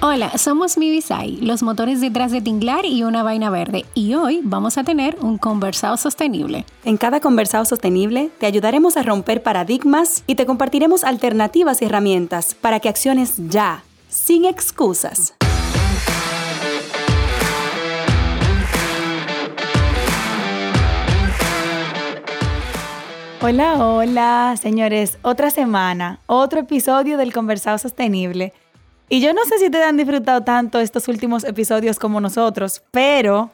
Hola, somos Mibisai, los motores detrás de Tinglar y una vaina verde, y hoy vamos a tener un conversado sostenible. En cada conversado sostenible te ayudaremos a romper paradigmas y te compartiremos alternativas y herramientas para que acciones ya, sin excusas. Hola, hola, señores. Otra semana, otro episodio del Conversado Sostenible. Y yo no sé si ustedes han disfrutado tanto estos últimos episodios como nosotros, pero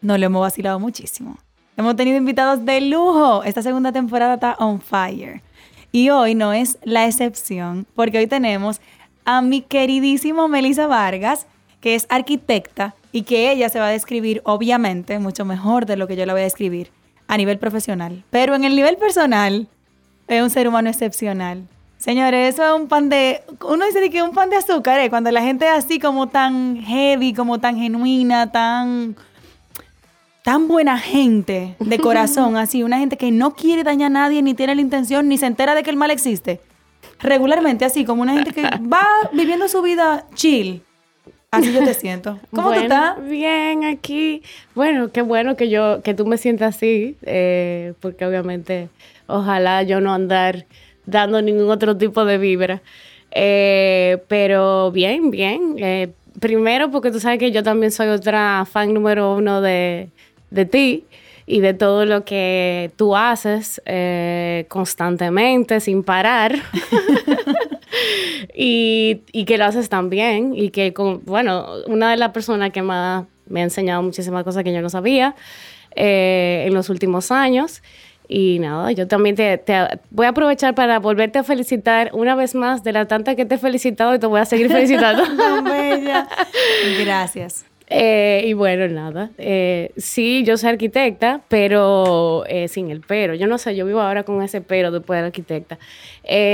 nos lo hemos vacilado muchísimo. Hemos tenido invitados de lujo. Esta segunda temporada está on fire. Y hoy no es la excepción, porque hoy tenemos a mi queridísimo Melissa Vargas, que es arquitecta y que ella se va a describir, obviamente, mucho mejor de lo que yo la voy a describir a nivel profesional. Pero en el nivel personal, es un ser humano excepcional. Señores, eso es un pan de. Uno dice que es un pan de azúcar, ¿eh? Cuando la gente es así como tan heavy, como tan genuina, tan. tan buena gente de corazón, así. Una gente que no quiere dañar a nadie, ni tiene la intención, ni se entera de que el mal existe. Regularmente, así, como una gente que va viviendo su vida chill. Así yo te siento. ¿Cómo tú estás? Bien, aquí. Bueno, qué bueno que yo, que tú me sientas así, eh, porque obviamente, ojalá yo no andar dando ningún otro tipo de vibra. Eh, pero bien, bien. Eh, primero porque tú sabes que yo también soy otra fan número uno de, de ti y de todo lo que tú haces eh, constantemente, sin parar. y, y, que lo haces tan bien. Y que, bueno, una de las personas que más me ha enseñado muchísimas cosas que yo no sabía en los últimos años. Y nada, yo también te, voy a aprovechar para volverte a felicitar una vez más de la tanta que te he felicitado y te voy a seguir felicitando. bella. Gracias. Eh, y bueno, nada. Eh, sí, yo soy arquitecta, pero eh, sin el pero. Yo no sé, yo vivo ahora con ese pero después de arquitecta.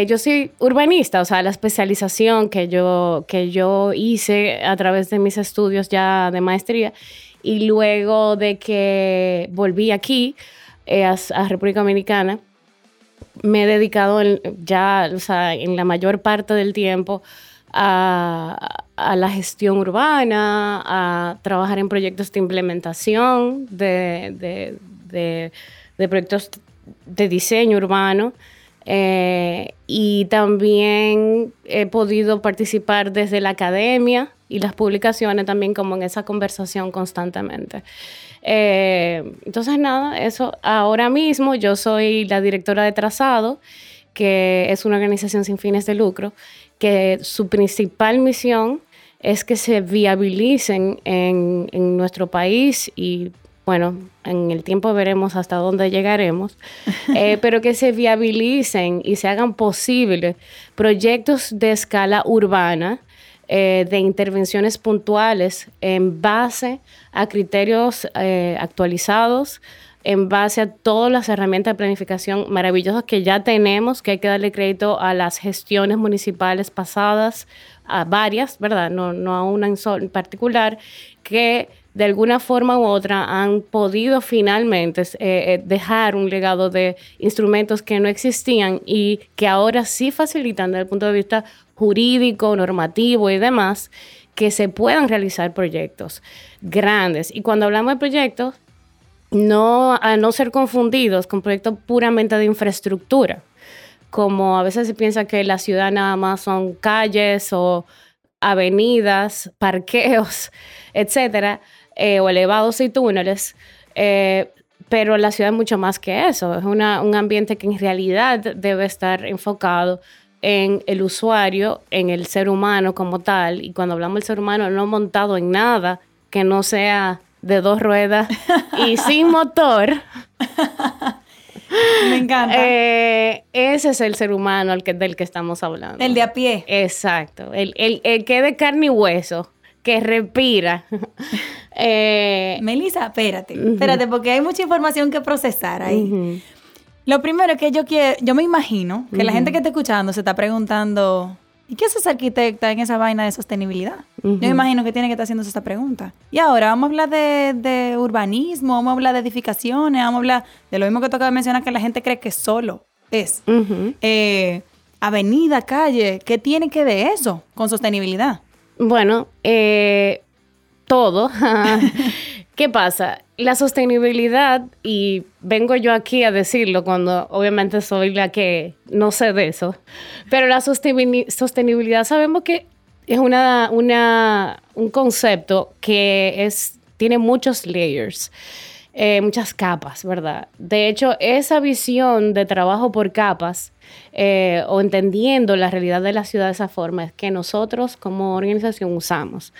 yo soy urbanista, o sea, la especialización que yo, que yo hice a través de mis estudios ya de maestría y luego de que volví aquí eh, a, República Dominicana, me he dedicado ya, o sea, en la mayor parte del tiempo a, la gestión urbana, a trabajar en proyectos de implementación de, proyectos de diseño urbano. Eh, y también he podido participar desde la academia y las publicaciones también como en esa conversación constantemente. Eh, entonces, nada, eso ahora mismo yo soy la directora de Trazado, que es una organización sin fines de lucro, que su principal misión es que se viabilicen en, en nuestro país y bueno, en el tiempo veremos hasta dónde llegaremos, eh, pero que se viabilicen y se hagan posibles proyectos de escala urbana eh, de intervenciones puntuales en base a criterios eh, actualizados, en base a todas las herramientas de planificación maravillosas que ya tenemos, que hay que darle crédito a las gestiones municipales pasadas, a varias, ¿verdad? No, no a una en particular, que de alguna forma u otra han podido finalmente eh, dejar un legado de instrumentos que no existían y que ahora sí facilitan desde el punto de vista jurídico, normativo y demás, que se puedan realizar proyectos grandes. Y cuando hablamos de proyectos, no a no ser confundidos con proyectos puramente de infraestructura, como a veces se piensa que la ciudad nada más son calles o avenidas, parqueos, etcétera, eh, o elevados y túneles. Eh, pero la ciudad es mucho más que eso, es un ambiente que en realidad debe estar enfocado en el usuario, en el ser humano como tal, y cuando hablamos del ser humano no montado en nada que no sea de dos ruedas y sin motor. Me encanta. Eh, ese es el ser humano al que, del que estamos hablando. El de a pie. Exacto. El, el, el que de carne y hueso, que respira. eh, Melissa, espérate, espérate, porque hay mucha información que procesar ahí. Lo primero es que yo quiero, yo me imagino que la gente que está escuchando se está preguntando, ¿y qué hace esa arquitecta en esa vaina de sostenibilidad? Yo me imagino que tiene que estar haciendo esta pregunta. Y ahora vamos a hablar de, urbanismo, vamos a hablar de edificaciones, vamos a hablar de lo mismo que toca mencionar que la gente cree que solo es. Eh, avenida, calle, ¿qué tiene que ver eso con sostenibilidad? Bueno, eh, todo. ¿Qué pasa? La sostenibilidad, y vengo yo aquí a decirlo cuando obviamente soy la que no sé de eso, pero la sostenibilidad sabemos que es una, un concepto que es, tiene muchos layers. Eh, muchas capas, ¿verdad? De hecho, esa visión de trabajo por capas eh, o entendiendo la realidad de la ciudad de esa forma es que nosotros como organización usamos.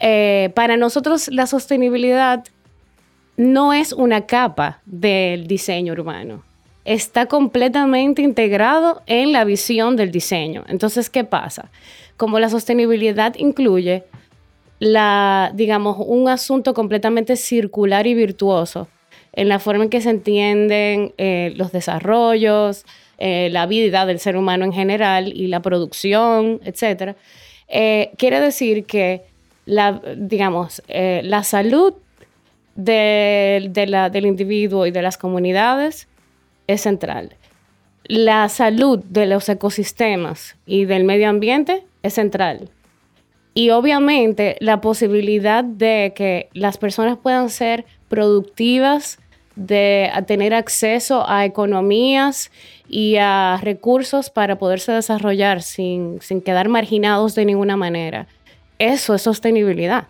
Eh, para nosotros la sostenibilidad no es una capa del diseño urbano. Está completamente integrado en la visión del diseño. Entonces, ¿qué pasa? Como la sostenibilidad incluye la, digamos, un asunto completamente circular y virtuoso en la forma en que se entienden eh, los desarrollos, eh, la vida del ser humano en general y la producción, etc. Eh, quiere decir que la, digamos, la salud de, del individuo y de las comunidades es central. La salud de los ecosistemas y del medio ambiente es central. Y obviamente la posibilidad de que las personas puedan ser productivas, de tener acceso a economías y a recursos para poderse desarrollar sin, sin quedar marginados de ninguna manera. Eso es sostenibilidad.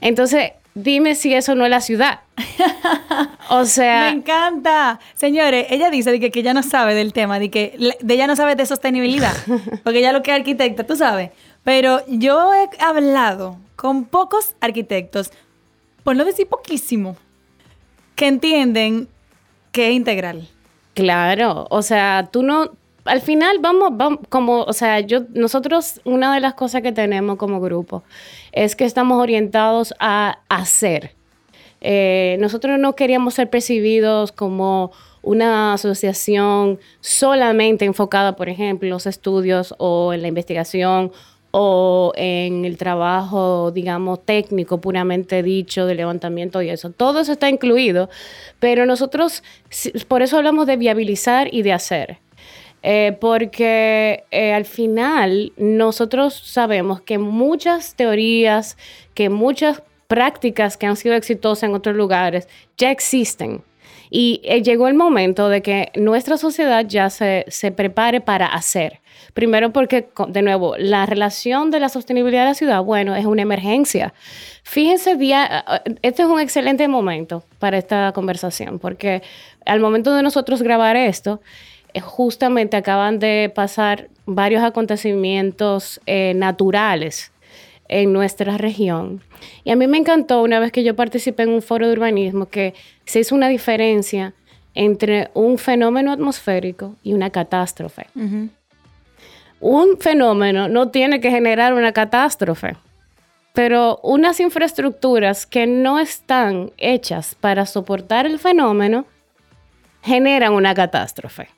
Entonces, dime si eso no es la ciudad. o sea. Me encanta. Señores, ella dice que, que ella no sabe del tema, de que de ella no sabe de sostenibilidad, porque ella lo que es arquitecta, tú sabes. Pero yo he hablado con pocos arquitectos, por no decir poquísimo, que entienden que es integral. Claro, o sea, tú no, al final vamos, vamos, como, o sea, yo, nosotros, una de las cosas que tenemos como grupo es que estamos orientados a hacer. Eh, nosotros no queríamos ser percibidos como una asociación solamente enfocada, por ejemplo, en los estudios o en la investigación o en el trabajo, digamos, técnico puramente dicho, de levantamiento y eso. Todo eso está incluido, pero nosotros, por eso hablamos de viabilizar y de hacer. Eh, porque eh, al final nosotros sabemos que muchas teorías, que muchas prácticas que han sido exitosas en otros lugares ya existen. Y eh, llegó el momento de que nuestra sociedad ya se, se prepare para hacer. Primero porque, de nuevo, la relación de la sostenibilidad de la ciudad, bueno, es una emergencia. Fíjense, día, este es un excelente momento para esta conversación, porque al momento de nosotros grabar esto, eh, justamente acaban de pasar varios acontecimientos eh, naturales en nuestra región. Y a mí me encantó una vez que yo participé en un foro de urbanismo que se hizo una diferencia entre un fenómeno atmosférico y una catástrofe un fenómeno no tiene que generar una catástrofe, pero unas infraestructuras que no están hechas para soportar el fenómeno generan una catástrofe.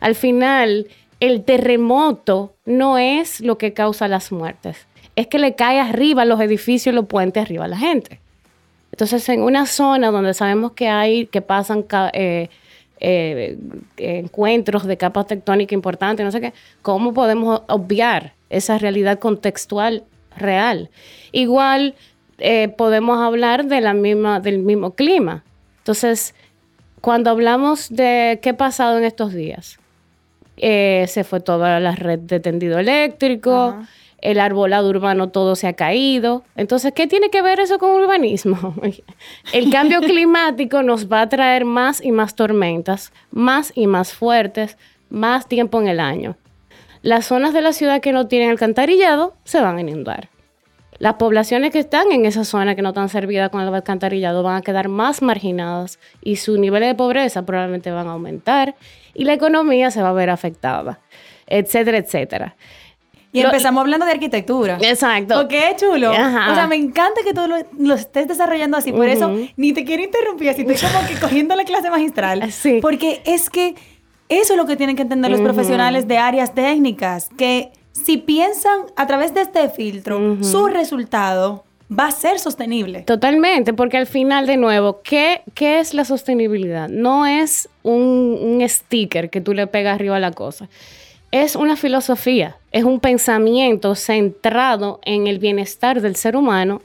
Al final, el terremoto no es lo que causa las muertes, es que le cae arriba los edificios, los puentes, arriba a la gente. Entonces, en una zona donde sabemos que hay, que pasan eh, eh, encuentros de capas tectónicas importantes, no sé qué, ¿cómo podemos obviar esa realidad contextual real? Igual eh, podemos hablar de la misma, del mismo clima. Entonces, cuando hablamos de qué ha pasado en estos días, eh, se fue toda la red de tendido eléctrico el arbolado urbano todo se ha caído. Entonces, ¿qué tiene que ver eso con urbanismo? el cambio climático nos va a traer más y más tormentas, más y más fuertes, más tiempo en el año. Las zonas de la ciudad que no tienen alcantarillado se van a inundar. Las poblaciones que están en esa zona que no están servidas con el alcantarillado van a quedar más marginadas y su nivel de pobreza probablemente van a aumentar y la economía se va a ver afectada, etcétera, etcétera. Y empezamos hablando de arquitectura. Exacto. Porque es chulo. O sea, me encanta que tú lo, estés desarrollando así. Por eso, ni te quiero interrumpir, así estoy como que cogiendo la clase magistral. Sí. Porque es que eso es lo que tienen que entender los profesionales de áreas técnicas. Que si piensan a través de este filtro, su resultado va a ser sostenible. Totalmente, porque al final, de nuevo, ¿qué, qué es la sostenibilidad? No es un, un sticker que tú le pegas arriba a la cosa. Es una filosofía, es un pensamiento centrado en el bienestar del ser humano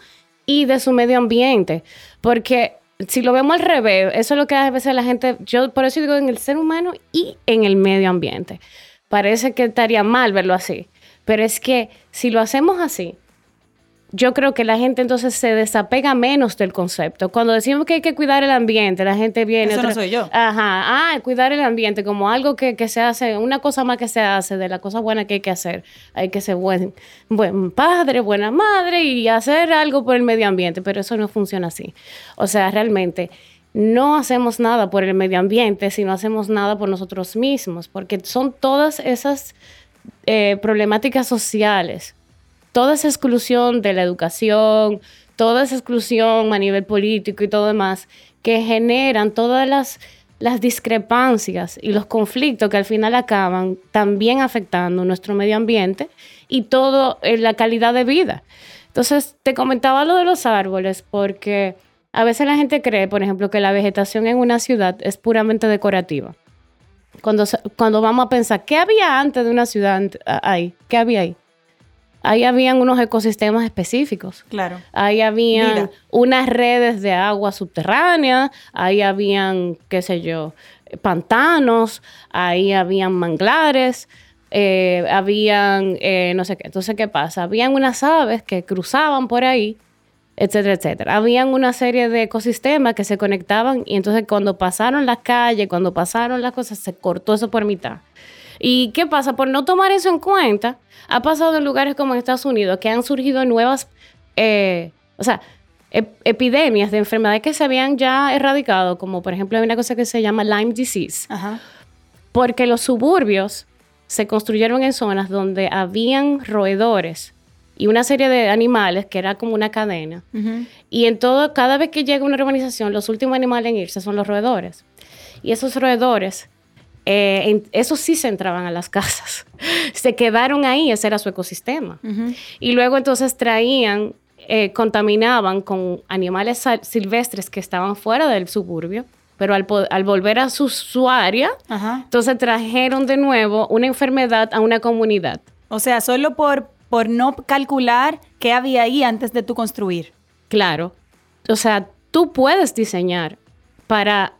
y de su medio ambiente. Porque si lo vemos al revés, eso es lo que a veces la gente, yo por eso digo en el ser humano y en el medio ambiente. Parece que estaría mal verlo así, pero es que si lo hacemos así, yo creo que la gente entonces se desapega menos del concepto. Cuando decimos que hay que cuidar el ambiente, la gente viene... Eso no soy yo. Ajá, ah, cuidar el ambiente como algo que, se hace, una cosa más que se hace de la cosa buena que hay que hacer. Hay que ser buen, buen padre, buena madre y hacer algo por el medio ambiente, pero eso no funciona así. O sea, realmente no hacemos nada por el medio ambiente si no hacemos nada por nosotros mismos, porque son todas esas eh, problemáticas sociales toda esa exclusión de la educación, toda esa exclusión a nivel político y todo demás, que generan todas las, las discrepancias y los conflictos que al final acaban también afectando nuestro medio ambiente y todo en eh, la calidad de vida. Entonces, te comentaba lo de los árboles porque a veces la gente cree, por ejemplo, que la vegetación en una ciudad es puramente decorativa. Cuando, cuando vamos a pensar, ¿qué había antes de una ciudad ahí? ¿Qué había ahí? Ahí habían unos ecosistemas específicos. Claro. Ahí habían unas redes de agua subterránea, ahí habían, qué sé yo, pantanos, ahí habían manglares, eh, habían, eh, no sé qué. Entonces, ¿qué pasa? Habían unas aves que cruzaban por ahí, etcétera, etcétera. Habían una serie de ecosistemas que se conectaban y entonces cuando pasaron las calles, cuando pasaron las cosas, se cortó eso por mitad. ¿Y qué pasa? Por no tomar eso en cuenta, ha pasado en lugares como en Estados Unidos que han surgido nuevas, eh, o sea, epidemias de enfermedades que se habían ya erradicado, como por ejemplo hay una cosa que se llama Lyme disease, porque los suburbios se construyeron en zonas donde habían roedores y una serie de animales que era como una cadena. Y en todo, cada vez que llega una urbanización, los últimos animales en irse son los roedores. Y esos roedores eh, esos sí se entraban a las casas. se quedaron ahí, ese era su ecosistema. Y luego entonces traían, eh, contaminaban con animales silvestres que estaban fuera del suburbio, pero al, volver a su, área, entonces trajeron de nuevo una enfermedad a una comunidad. O sea, solo por, por no calcular qué había ahí antes de tú construir. Claro. O sea, tú puedes diseñar para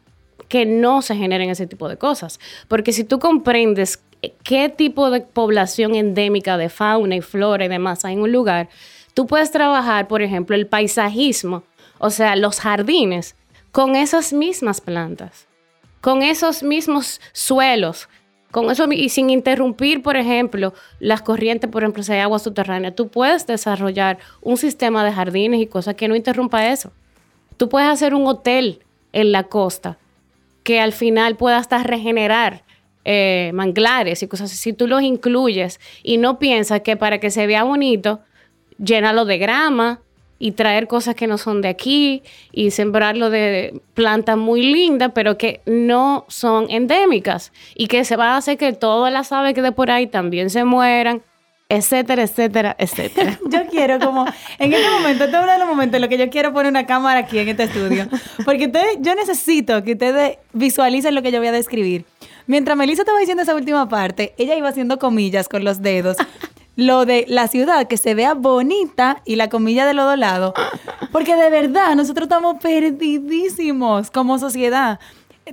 que no se generen ese tipo de cosas. Porque si tú comprendes qué tipo de población endémica de fauna y flora y demás hay en un lugar, tú puedes trabajar, por ejemplo, el paisajismo, o sea, los jardines, con esas mismas plantas, con esos mismos suelos, con eso y sin interrumpir, por ejemplo, las corrientes, por ejemplo, si hay agua subterránea, tú puedes desarrollar un sistema de jardines y cosas que no interrumpa eso. Tú puedes hacer un hotel en la costa que al final pueda hasta regenerar eh, manglares y cosas. Si tú los incluyes y no piensas que para que se vea bonito, llénalo de grama y traer cosas que no son de aquí y sembrarlo de plantas muy lindas, pero que no son endémicas y que se va a hacer que todas las aves que de por ahí también se mueran etcétera, etcétera, etcétera. yo quiero como, en este momento, este es uno de los momentos en los que yo quiero poner una cámara aquí en este estudio, porque ustedes, yo necesito que ustedes visualicen lo que yo voy a describir. Mientras Melissa estaba diciendo esa última parte, ella iba haciendo comillas con los dedos. Lo de la ciudad que se vea bonita y la comilla de los lado. Porque de verdad, nosotros estamos perdidísimos como sociedad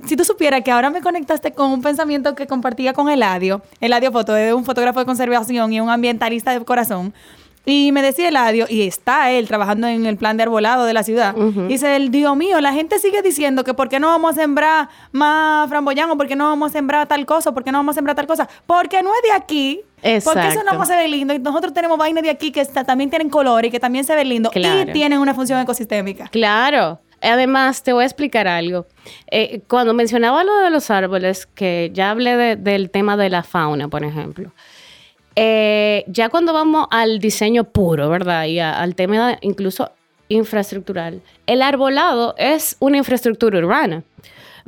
si tú supieras que ahora me conectaste con un pensamiento que compartía con Eladio, Eladio Foto, de un fotógrafo de conservación y un ambientalista de corazón, y me decía Eladio, y está él trabajando en el plan de arbolado de la ciudad. Dice él, Dios mío, la gente sigue diciendo que por qué no vamos a sembrar más framboyán o por qué no vamos a sembrar tal cosa, por qué no vamos a sembrar tal cosa. Porque no es de aquí. Porque eso no se ve lindo. Y nosotros tenemos vainas de aquí que también tienen color y que también se ven lindo y tienen una función ecosistémica. Claro. Además, te voy a explicar algo. Eh, cuando mencionaba lo de los árboles, que ya hablé del tema de la fauna, por ejemplo, Eh, ya cuando vamos al diseño puro, ¿verdad? Y al tema incluso infraestructural, el arbolado es una infraestructura urbana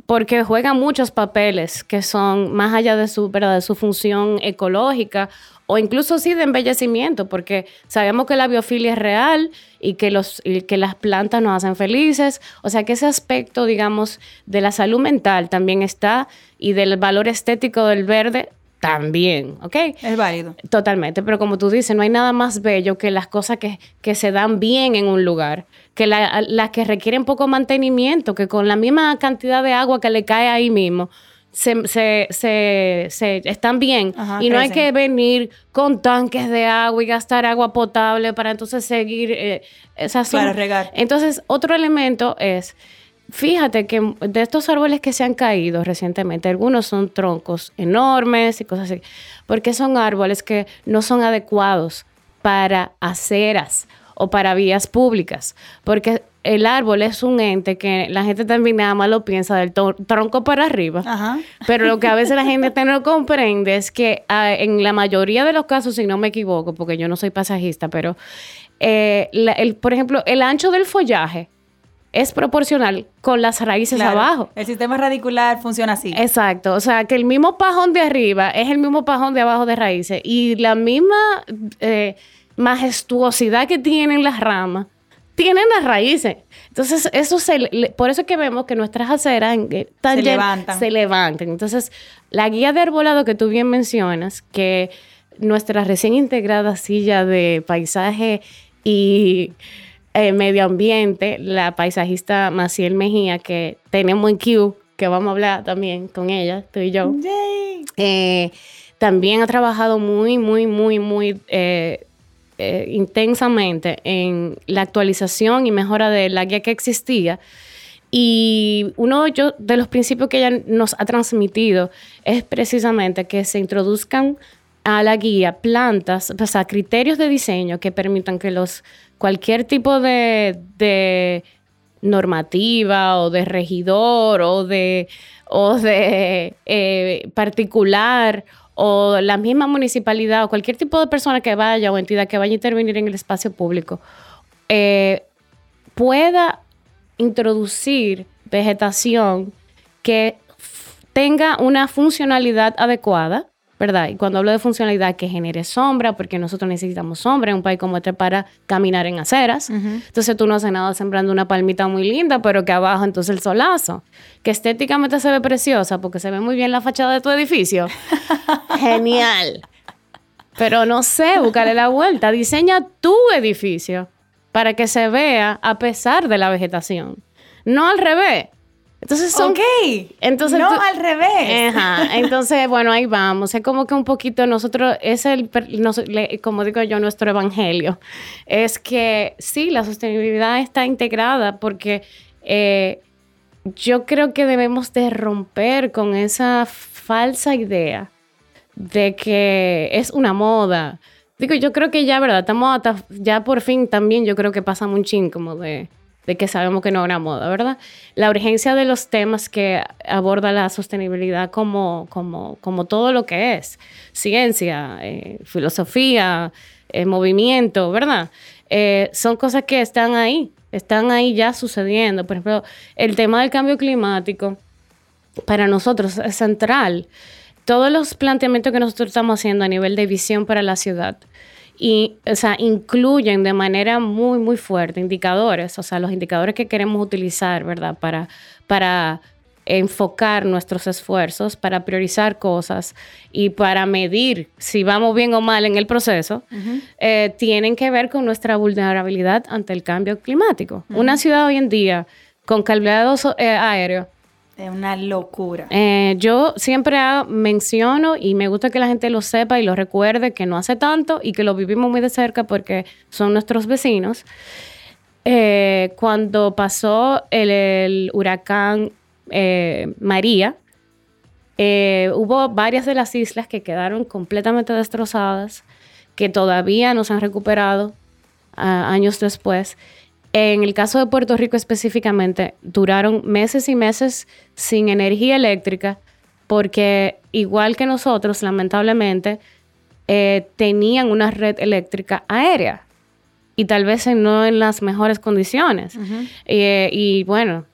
porque juega muchos papeles que son más allá de su, ¿verdad? de su función ecológica o incluso sí de embellecimiento, porque sabemos que la biofilia es real y que, los, que las plantas nos hacen felices. O sea que ese aspecto, digamos, de la salud mental también está y del valor estético del verde también, ¿ok? Es válido. Totalmente, pero como tú dices, no hay nada más bello que las cosas que, que se dan bien en un lugar, que las que requieren poco mantenimiento, que con la misma cantidad de agua que le cae ahí mismo, se, se, se, están bien. Y no hay que venir con tanques de agua y gastar agua potable para entonces seguir eh, esas Para regar. Entonces, otro elemento es, fíjate que de estos árboles que se han caído recientemente, algunos son troncos enormes y cosas así, porque son árboles que no son adecuados para aceras o para vías públicas, porque el árbol es un ente que la gente también nada más lo piensa del tronco para arriba. Pero lo que a veces la gente no comprende es que ah, en la mayoría de los casos, si no me equivoco, porque yo no soy pasajista, pero eh, el, por ejemplo, el ancho del follaje es proporcional con las raíces abajo. El sistema radicular funciona así. Exacto. O sea, que el mismo pajón de arriba es el mismo pajón de abajo de raíces. Y la misma eh, majestuosidad que tienen las ramas tienen las raíces. Entonces, eso se, por eso es que vemos que nuestras aceras se, levantan. se levantan. Entonces, la guía de arbolado que tú bien mencionas, que nuestra recién integrada silla de paisaje y eh, medio ambiente, la paisajista Maciel Mejía, que tenemos en Q, que vamos a hablar también con ella, tú y yo. Eh, también ha trabajado muy, muy, muy, muy eh, eh, intensamente en la actualización y mejora de la guía que existía. Y uno de los principios que ella nos ha transmitido es precisamente que se introduzcan a la guía plantas, o sea, criterios de diseño que permitan que los cualquier tipo de, normativa o de regidor o de, o de eh, particular o la misma municipalidad o cualquier tipo de persona que vaya o entidad que vaya a intervenir en el espacio público eh, pueda introducir vegetación que tenga una funcionalidad adecuada ¿verdad? Y cuando hablo de funcionalidad, que genere sombra, porque nosotros necesitamos sombra en un país como este para caminar en aceras. Entonces tú no haces nada sembrando una palmita muy linda, pero que abajo entonces el solazo, que estéticamente se ve preciosa porque se ve muy bien la fachada de tu edificio. Genial. Pero no sé, búscale la vuelta. Diseña tu edificio para que se vea a pesar de la vegetación. No al revés. Entonces son... Ok. Entonces no al revés. Ajá. Entonces, bueno, ahí vamos. Es como que un poquito nosotros, es el, como digo yo, nuestro evangelio. Es que sí, la sostenibilidad está integrada porque eh, yo creo que debemos de romper con esa falsa idea de que es una moda. Digo, yo creo que ya, ¿verdad? Estamos ya por fin también, yo creo que pasa un chin como de de que sabemos que no una moda, ¿verdad? La urgencia de los temas que aborda la sostenibilidad como, como, como todo lo que es, ciencia, eh, filosofía, eh, movimiento, ¿verdad? Eh, son cosas que están ahí, están ahí ya sucediendo. Por ejemplo, el tema del cambio climático para nosotros es central. Todos los planteamientos que nosotros estamos haciendo a nivel de visión para la ciudad, y, o sea, incluyen de manera muy, muy fuerte indicadores, o sea, los indicadores que queremos utilizar, ¿verdad? Para, para enfocar nuestros esfuerzos, para priorizar cosas y para medir si vamos bien o mal en el proceso, eh, tienen que ver con nuestra vulnerabilidad ante el cambio climático. Una ciudad hoy en día con cableado eh, aéreo es una locura. Eh, yo siempre menciono y me gusta que la gente lo sepa y lo recuerde que no hace tanto y que lo vivimos muy de cerca porque son nuestros vecinos. Eh, cuando pasó el, huracán eh, María, hubo varias de las islas que quedaron completamente destrozadas, que todavía no se han recuperado ah, años después. En el caso de Puerto Rico específicamente, duraron meses y meses sin energía eléctrica porque igual que nosotros, lamentablemente, eh, tenían una red eléctrica aérea y tal vez no en las mejores condiciones. Eh, y bueno,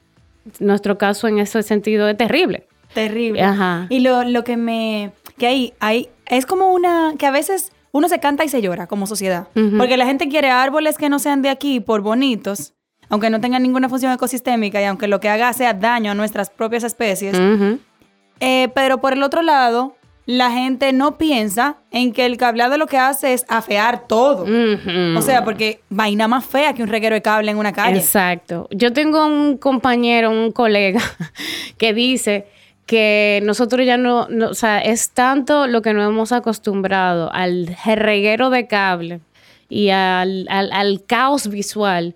nuestro caso en ese sentido es terrible. Terrible. Y lo, lo, que me... que hay, hay, es como una... que a veces uno se canta y se llora como sociedad. Porque la gente quiere árboles que no sean de aquí por bonitos, aunque no tengan ninguna función ecosistémica y aunque lo que haga sea daño a nuestras propias especies. Eh, pero por el otro lado, la gente no piensa en que el cableado lo que hace es afear todo. O sea, porque vaina más fea que un reguero de cable en una calle. Exacto. Yo tengo un compañero, un colega, que dice que nosotros ya no, o sea, es tanto lo que nos hemos acostumbrado al reguero de cable y al, al caos visual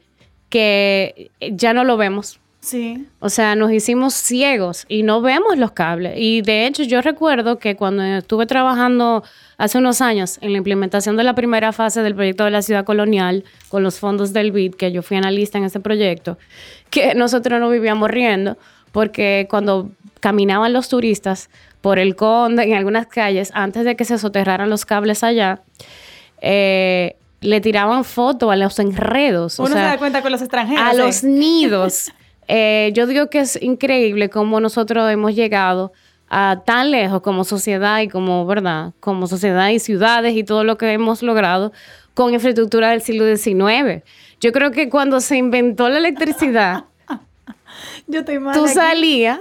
que ya no lo vemos. Sí. O sea, nos hicimos ciegos y no vemos los cables. Y de hecho, yo recuerdo que cuando estuve trabajando hace unos años en la implementación de la primera fase del proyecto de la ciudad colonial con los fondos del BID, que yo fui analista en ese proyecto, que nosotros nos vivíamos riendo porque cuando caminaban los turistas por el Conde, en algunas calles, antes de que se soterraran los cables allá, eh, le tiraban fotos a los enredos. Uno se da cuenta con los extranjeros. A los nidos. Eh, yo digo que es increíble cómo nosotros hemos llegado a tan lejos como sociedad y como, ¿verdad? Como sociedad y ciudades y todo lo que hemos logrado con infraestructura del siglo XIX. Yo creo que cuando se inventó la electricidad, yo tú salías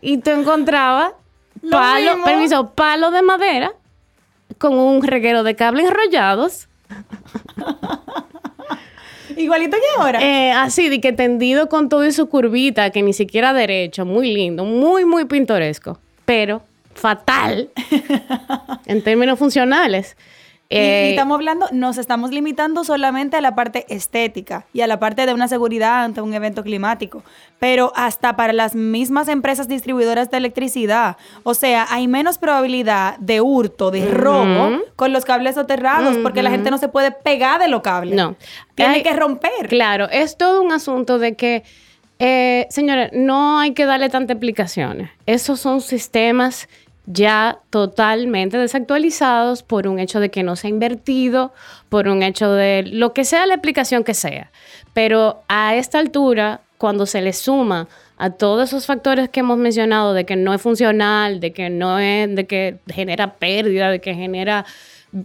y tú encontrabas palo, permiso, palo de madera con un reguero de cables enrollados Igualito que ahora. Eh, así, de que tendido con todo y su curvita, que ni siquiera derecho, muy lindo, muy, muy pintoresco, pero fatal en términos funcionales. Y, eh, estamos hablando, nos estamos limitando solamente a la parte estética y a la parte de una seguridad ante un evento climático, pero hasta para las mismas empresas distribuidoras de electricidad. O sea, hay menos probabilidad de hurto, de robo con los cables soterrados, porque la gente no se puede pegar de los cables. No. Tiene que romper. Claro, es todo un asunto de que, eh, señores, no hay que darle tantas explicaciones. Esos son sistemas ya totalmente desactualizados por un hecho de que no se ha invertido, por un hecho de lo que sea la explicación que sea. Pero a esta altura, cuando se le suma a todos esos factores que hemos mencionado de que no es funcional, de que no es, de que genera pérdida, de que genera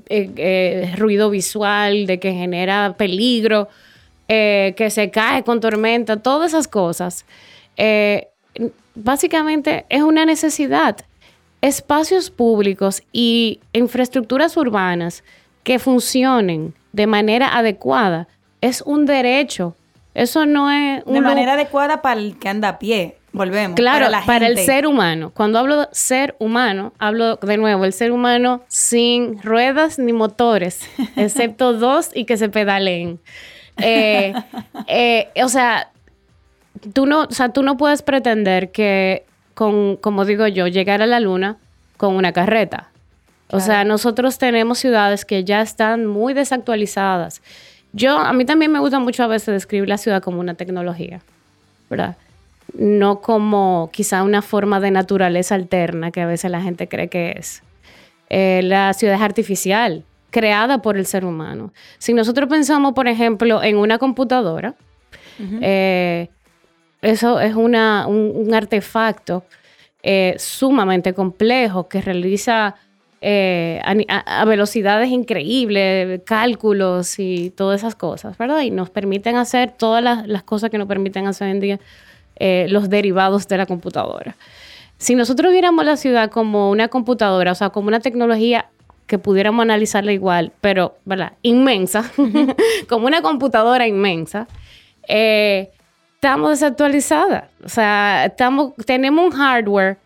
eh, eh, ruido visual, de que genera peligro, eh, que se cae con tormenta, todas esas cosas, básicamente es una necesidad espacios públicos y infraestructuras urbanas que funcionen de manera adecuada es un derecho. Eso no es... de manera adecuada para el que anda a pie. Volvemos. Claro, para, el ser humano. Cuando hablo de ser humano, hablo de nuevo, el ser humano sin ruedas ni motores, excepto dos y que se pedaleen. Eh, eh, o sea, tú no, o sea, tú no puedes pretender que con, como digo yo, llegar a la luna con una carreta. O sea, nosotros tenemos ciudades que ya están muy desactualizadas. Yo, a mí también me gusta mucho a veces describir la ciudad como una tecnología, ¿verdad? No como quizá una forma de naturaleza alterna que a veces la gente cree que es. Eh, la ciudad es artificial, creada por el ser humano. Si nosotros pensamos, por ejemplo, en una computadora, eh, eso es una, un, artefacto eh, sumamente complejo que realiza eh, a, velocidades increíbles, cálculos y todas esas cosas, ¿verdad? Y nos permiten hacer todas las, cosas que nos permiten hacer hoy en día eh, los derivados de la computadora. Si nosotros viéramos la ciudad como una computadora, o sea, como una tecnología que pudiéramos analizarla igual, pero, ¿verdad? Inmensa, como una computadora inmensa, eh, estamos desactualizadas. O sea, estamos, tenemos un hardware.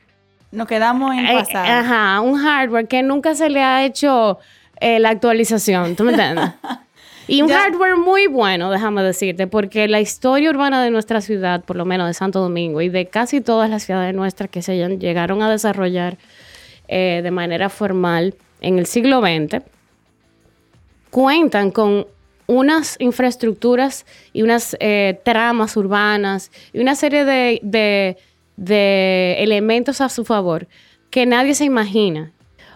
Nos quedamos en eh, pasado. ajá, un hardware que nunca se le ha hecho eh, la actualización. ¿Tú me entiendes? Y un hardware muy bueno, déjame decirte, porque la historia urbana de nuestra ciudad, por lo menos de Santo Domingo y de casi todas las ciudades nuestras que se llegaron a desarrollar eh, de manera formal en el siglo XX, cuentan con unas infraestructuras y unas eh, tramas urbanas y una serie de, elementos a su favor que nadie se imagina.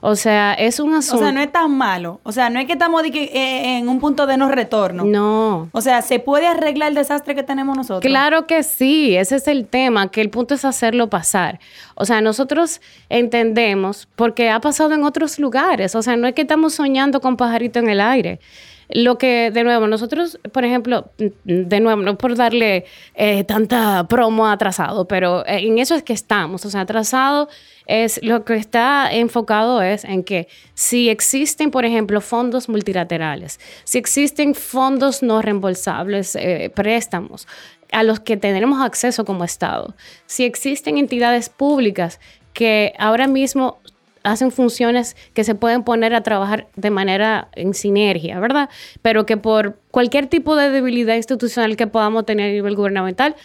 O sea, es un asunto. O sea, no es tan malo. O sea, no es que estamos de eh, en un punto de no retorno. No. O sea, ¿se puede arreglar el desastre que tenemos nosotros? Claro que sí, ese es el tema, que el punto es hacerlo pasar. O sea, nosotros entendemos, porque ha pasado en otros lugares, o sea, no es que estamos soñando con pajarito en el aire. Lo que, de nuevo, nosotros, por ejemplo, de nuevo, no por darle eh, tanta promo atrasado, pero eh, en eso es que estamos. O sea, atrasado es lo que está enfocado es en que si existen, por ejemplo, fondos multilaterales, si existen fondos no reembolsables, eh, préstamos a los que tenemos acceso como Estado, si existen entidades públicas que ahora mismo hacen funciones que se pueden poner a trabajar de manera en sinergia, ¿verdad? Pero que por cualquier tipo de debilidad institucional que podamos tener a nivel gubernamental,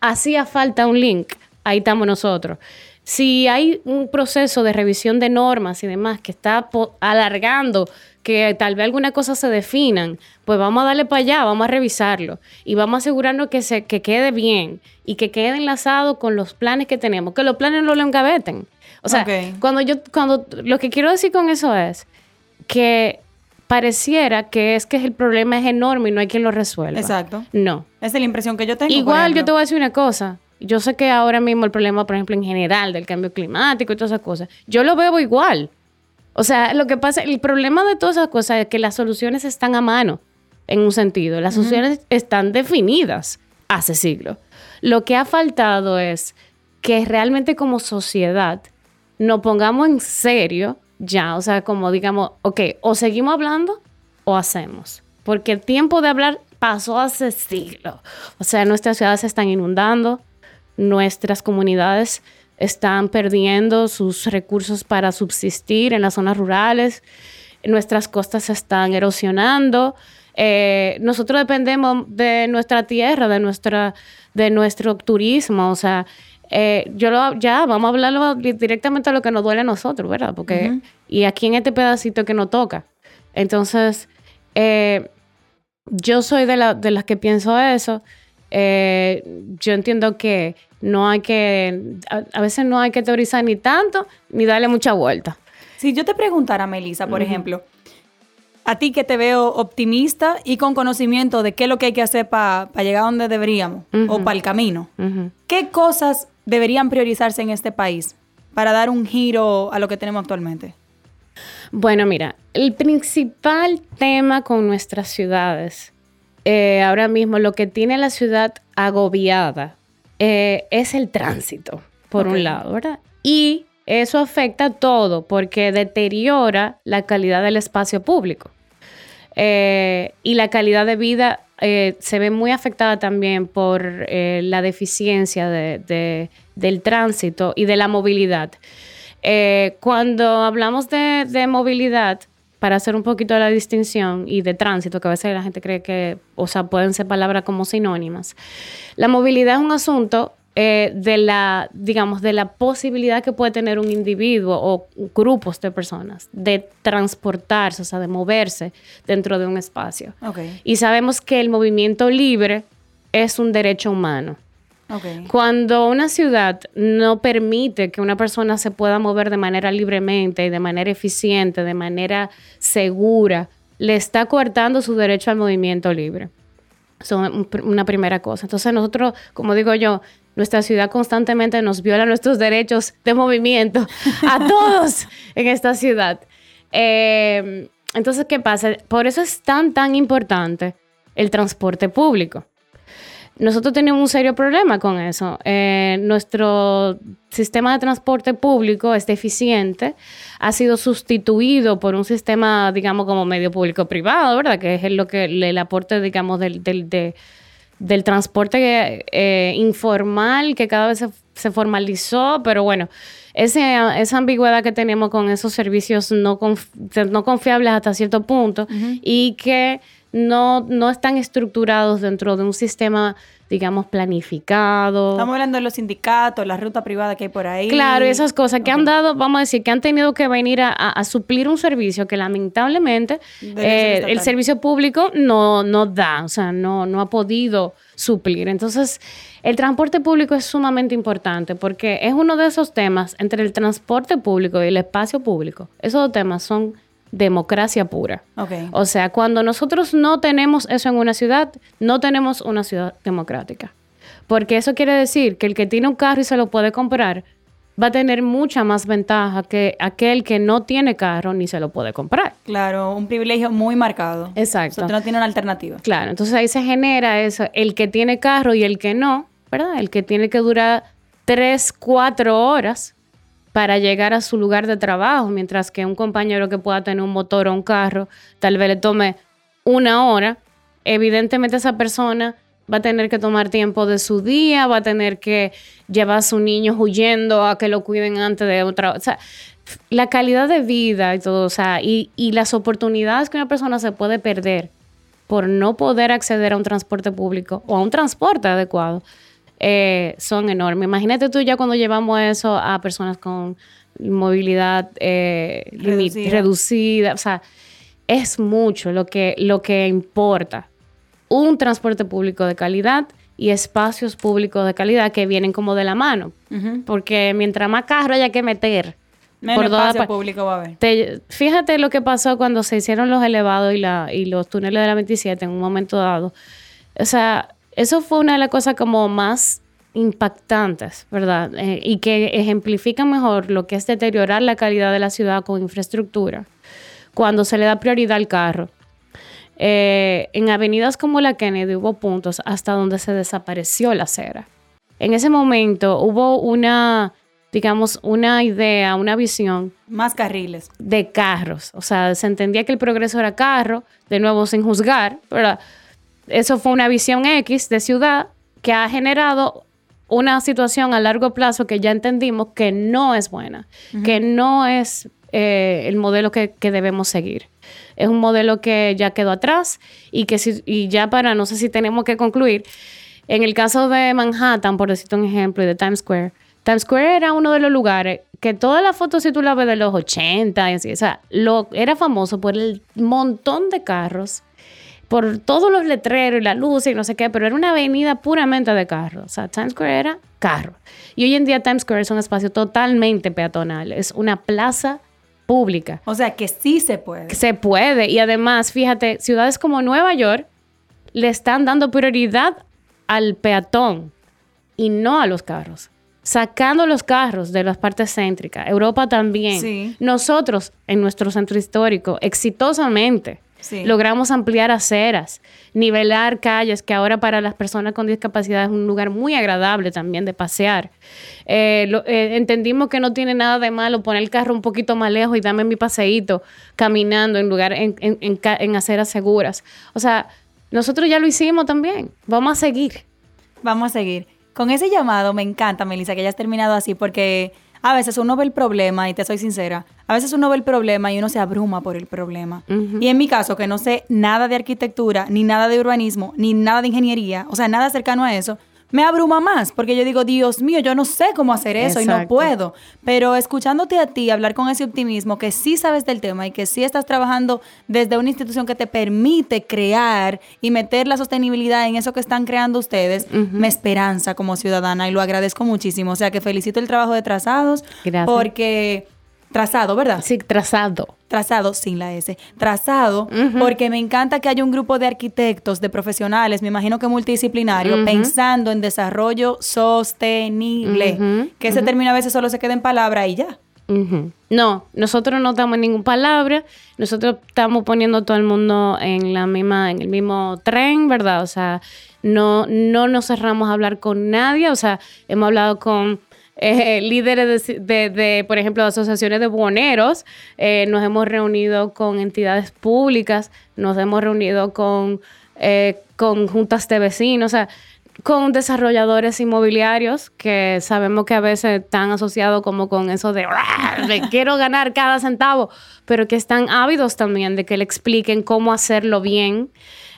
hacía falta un link. Ahí estamos nosotros. Si hay un proceso de revisión de normas y demás que está alargando que tal vez alguna cosa se definan, pues vamos a darle para allá, vamos a revisarlo y vamos a asegurarnos que, se, que quede bien y que quede enlazado con los planes que tenemos, que los planes no lo engaveten. O sea, cuando yo, cuando lo que quiero decir con eso es que pareciera que es que el problema es enorme y no hay quien lo resuelva. Exacto. No. Esa es la impresión que yo tengo. Igual yo te voy a decir una cosa. Yo sé que ahora mismo el problema, por ejemplo, en general del cambio climático y todas esas cosas, yo lo veo igual. O sea, lo que pasa, el problema de todas esas cosas es que las soluciones están a mano, en un sentido. Las soluciones están definidas hace siglos. Lo que ha faltado es que realmente como sociedad nos pongamos en serio ya, o sea, como digamos, ok, o seguimos hablando o hacemos, porque el tiempo de hablar pasó hace siglos. O sea, nuestras ciudades se están inundando, nuestras comunidades están perdiendo sus recursos para subsistir en las zonas rurales, nuestras costas se están erosionando. Eh, nosotros dependemos de nuestra tierra, de, nuestra, de nuestro turismo, o sea, eh, yo lo, ya vamos a hablarlo directamente a lo que nos duele a nosotros, ¿verdad? Porque, y aquí en este pedacito que nos toca. Entonces, eh, yo soy de, la, de las que pienso eso. yo entiendo que no hay que, a, veces no hay que teorizar ni tanto, ni darle mucha vuelta. Si yo te preguntara, Melissa, por ejemplo, a ti que te veo optimista y con conocimiento de qué es lo que hay que hacer para llegar a donde deberíamos o para el camino, ¿qué cosas deberían priorizarse en este país para dar un giro a lo que tenemos actualmente? Bueno, mira, el principal tema con nuestras ciudades, eh, ahora mismo lo que tiene la ciudad agobiada eh, es el tránsito, por un lado, ¿verdad? Y eso afecta todo porque deteriora la calidad del espacio público. Eh, y la calidad de vida eh, se ve muy afectada también por la deficiencia del tránsito y de la movilidad. cuando hablamos de, de, movilidad, para hacer un poquito la distinción y de tránsito, que a veces la gente cree que, o sea, pueden ser palabras como sinónimas. La movilidad es un asunto eh, de la, digamos, de la posibilidad que puede tener un individuo o grupos de personas de transportarse, o sea, de moverse dentro de un espacio. Y sabemos que el movimiento libre es un derecho humano. Cuando una ciudad no permite que una persona se pueda mover de manera libremente y de manera eficiente, de manera segura, le está coartando su derecho al movimiento libre. Eso es una primera cosa. Entonces nosotros, como digo yo, nuestra ciudad constantemente nos viola nuestros derechos de movimiento a todos en esta ciudad. Eh, entonces, ¿qué pasa? Por eso es tan, tan importante el transporte público. Nosotros tenemos un serio problema con eso. Eh, nuestro sistema de transporte público es deficiente, ha sido sustituido por un sistema, digamos, como medio público-privado, ¿verdad? Que es lo que el aporte, digamos, del, del, transporte eh, informal que cada vez se, formalizó, pero bueno, esa ambigüedad que tenemos con esos servicios no, no confiables hasta cierto punto y que no, no están estructurados dentro de un sistema, digamos, planificado. Estamos hablando de los sindicatos, la ruta privada que hay por ahí. Claro, esas cosas que han dado, vamos a decir, que han tenido que venir a, a- a suplir un servicio que lamentablemente eh, el servicio público no, no da, o sea, no, no ha podido suplir. Entonces, el transporte público es sumamente importante porque es uno de esos temas entre el transporte público y el espacio público. Esos dos temas son democracia pura. O sea, cuando nosotros no tenemos eso en una ciudad, no tenemos una ciudad democrática. Porque eso quiere decir que el que tiene un carro y se lo puede comprar va a tener mucha más ventaja que aquel que no tiene carro ni se lo puede comprar. Claro, un privilegio muy marcado. Exacto. Usted no tiene una alternativa. Claro, entonces ahí se genera eso, el que tiene carro y el que no, ¿verdad? El que tiene que durar tres, cuatro horas para llegar a su lugar de trabajo, mientras que un compañero que pueda tener un motor o un carro, tal vez le tome una hora, evidentemente esa persona va a tener que tomar tiempo de su día, va a tener que llevar a su niño huyendo a que lo cuiden antes de otra. O sea, la calidad de vida y todo, o sea, y, y las oportunidades que una persona se puede perder por no poder acceder a un transporte público o a un transporte adecuado eh, son enormes. Imagínate tú ya cuando llevamos eso a personas con movilidad eh, Reducida. reducida, o sea, es mucho lo que, lo que importa. Un transporte público de calidad y espacios públicos de calidad que vienen como de la mano. Porque mientras más carro haya que meter, Menos por espacio pa- público va a haber. te- fíjate lo que pasó cuando se hicieron los elevados y, la, y los túneles de la 27 en un momento dado. O sea, eso fue una de las cosas como más impactantes, ¿verdad? Eh, y que ejemplifican mejor lo que es deteriorar la calidad de la ciudad con infraestructura, cuando se le da prioridad al carro. Eh, en avenidas como la Kennedy hubo puntos hasta donde se desapareció la acera. En ese momento hubo una, digamos, una idea, una visión Más carriles. de carros. O sea, se entendía que el progreso era carro, de nuevo sin juzgar, ¿verdad? Eso fue una visión X de ciudad que ha generado una situación a largo plazo que ya entendimos que no es buena, que no es eh, el modelo que, que debemos seguir. Es un modelo que ya quedó atrás y que si, y ya para, no sé si tenemos que concluir, en el caso de Manhattan, por decirte un ejemplo, y de Times Square, Times Square era uno de los lugares que todas las fotos, si tú ves de los 80 y así, o sea, lo, era famoso por el montón de carros, por todos los letreros y la luz y no sé qué, pero era una avenida puramente de carros. O sea, Times Square era carro. Y hoy en día Times Square es un espacio totalmente peatonal, es una plaza pública. O sea, que sí se puede. Se puede. Y además, fíjate, ciudades como Nueva York le están dando prioridad al peatón y no a los carros. Sacando los carros de las partes céntricas. Europa también. Sí. Nosotros, en nuestro centro histórico, exitosamente, Sí. logramos ampliar aceras, nivelar calles, que ahora para las personas con discapacidad es un lugar muy agradable también de pasear. Eh, lo- eh, entendimos que no tiene nada de malo poner el carro un poquito más lejos y darme mi paseíto caminando en lugar en, en- en aceras seguras. O sea, nosotros ya lo hicimos también. Vamos a seguir. Vamos a seguir. Con ese llamado me encanta, Melissa, que hayas terminado así, porque a veces uno ve el problema, y te soy sincera, a veces uno ve el problema y uno se abruma por el problema. Y en mi caso, que no sé nada de arquitectura, ni nada de urbanismo, ni nada de ingeniería, o sea, nada cercano a eso, me abruma más, porque yo digo, Dios mío, yo no sé cómo hacer eso y no puedo. Pero escuchándote a ti hablar con ese optimismo, que sí sabes del tema y que sí estás trabajando desde una institución que te permite crear y meter la sostenibilidad en eso que están creando ustedes, me esperanza como ciudadana y lo agradezco muchísimo. O sea que felicito el trabajo de Trazados Gracias. porque... Trazado, ¿verdad? Sí, trazado. Trazado sin la S. Trazado, porque me encanta que haya un grupo de arquitectos, de profesionales, me imagino que multidisciplinario, pensando en desarrollo sostenible. Que ese término a veces solo se queda en palabra y ya. No, nosotros no estamos en ninguna palabra, nosotros estamos poniendo a todo el mundo en la misma, en el mismo tren, ¿verdad? O sea, no, no nos cerramos a hablar con nadie, o sea, hemos hablado con eh, líderes de, de- de, por ejemplo, asociaciones de buhoneros, eh, nos hemos reunido con entidades públicas, nos hemos reunido con, eh, con juntas de vecinos, o sea, con desarrolladores inmobiliarios que sabemos que a veces están asociados como con eso de, de quiero ganar cada centavo, pero que están ávidos también de que le expliquen cómo hacerlo bien.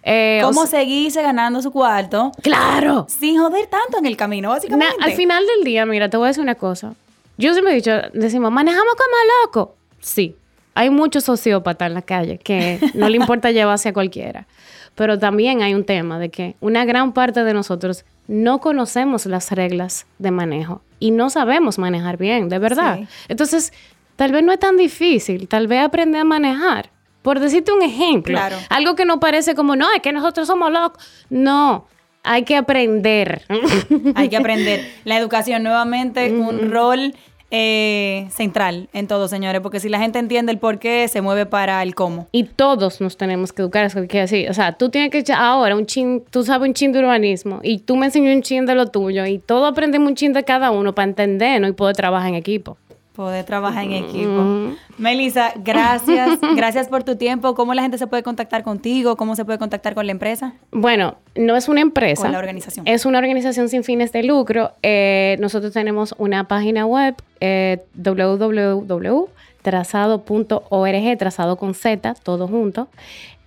Eh, ¿Cómo seguirse ganando su cuarto? Claro. Sin joder tanto en el camino, básicamente. al final del día, mira, te voy a decir una cosa. Yo siempre he dicho, decimos, manejamos como loco. Sí, hay muchos sociópatas en la calle que no le importa llevarse a cualquiera. Pero también hay un tema de que una gran parte de nosotros no conocemos las reglas de manejo y no sabemos manejar bien, de verdad. Entonces, tal vez no es tan difícil, tal vez aprender a manejar. Por decirte un ejemplo, algo que no parece como, no, es que nosotros somos locos. No, hay que aprender. hay que aprender. La educación, nuevamente, un rol eh, central en todo, señores, porque si la gente entiende el por qué, se mueve para el cómo. Y todos nos tenemos que educar, eso que decir. O sea, tú tienes que echar ahora un chin, tú sabes un chin de urbanismo y tú me enseñas un chin de lo tuyo y todos aprendemos un chin de cada uno para entendernos y poder trabajar en equipo poder trabajar en equipo. Melissa, gracias. gracias por tu tiempo. ¿Cómo la gente se puede contactar contigo? ¿Cómo se puede contactar con la empresa? No, no es una empresa. Con la organización. Es una organización sin fines de lucro. Eh, nosotros tenemos una página web, eh, www.trazado.org, trazado con Z, todo junto.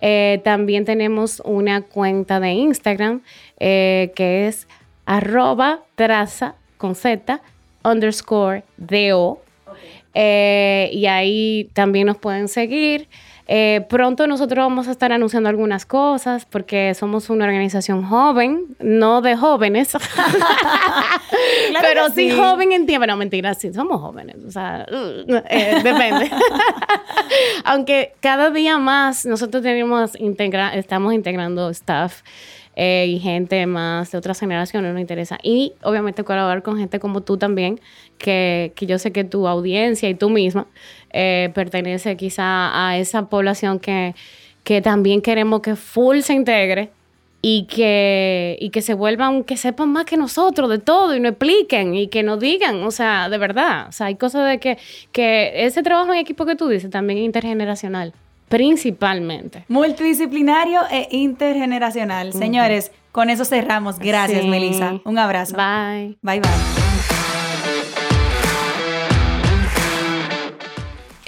Eh, también tenemos una cuenta de Instagram que es arroba traza con Z underscore DO eh, y ahí también nos pueden seguir. Eh, pronto nosotros vamos a estar anunciando algunas cosas porque somos una organización joven, no de jóvenes, pero sí. joven en tiempo. No, mentira, sí, somos jóvenes. O sea, eh, depende. Aunque cada día más nosotros tenemos integra estamos integrando staff. Eh, y gente más de otras generaciones nos interesa. Y obviamente colaborar con gente como tú también, que, que yo sé que tu audiencia y tú misma eh, pertenece quizá a esa población que, que también queremos que full se integre y que, y que se vuelvan, que sepan más que nosotros de todo y nos expliquen y que nos digan, o sea, de verdad, o sea, hay cosas de que, que ese trabajo en equipo que tú dices también es intergeneracional principalmente. Multidisciplinario e intergeneracional. Señores, con eso cerramos. Gracias, Melissa. Un abrazo. Bye. Bye, bye.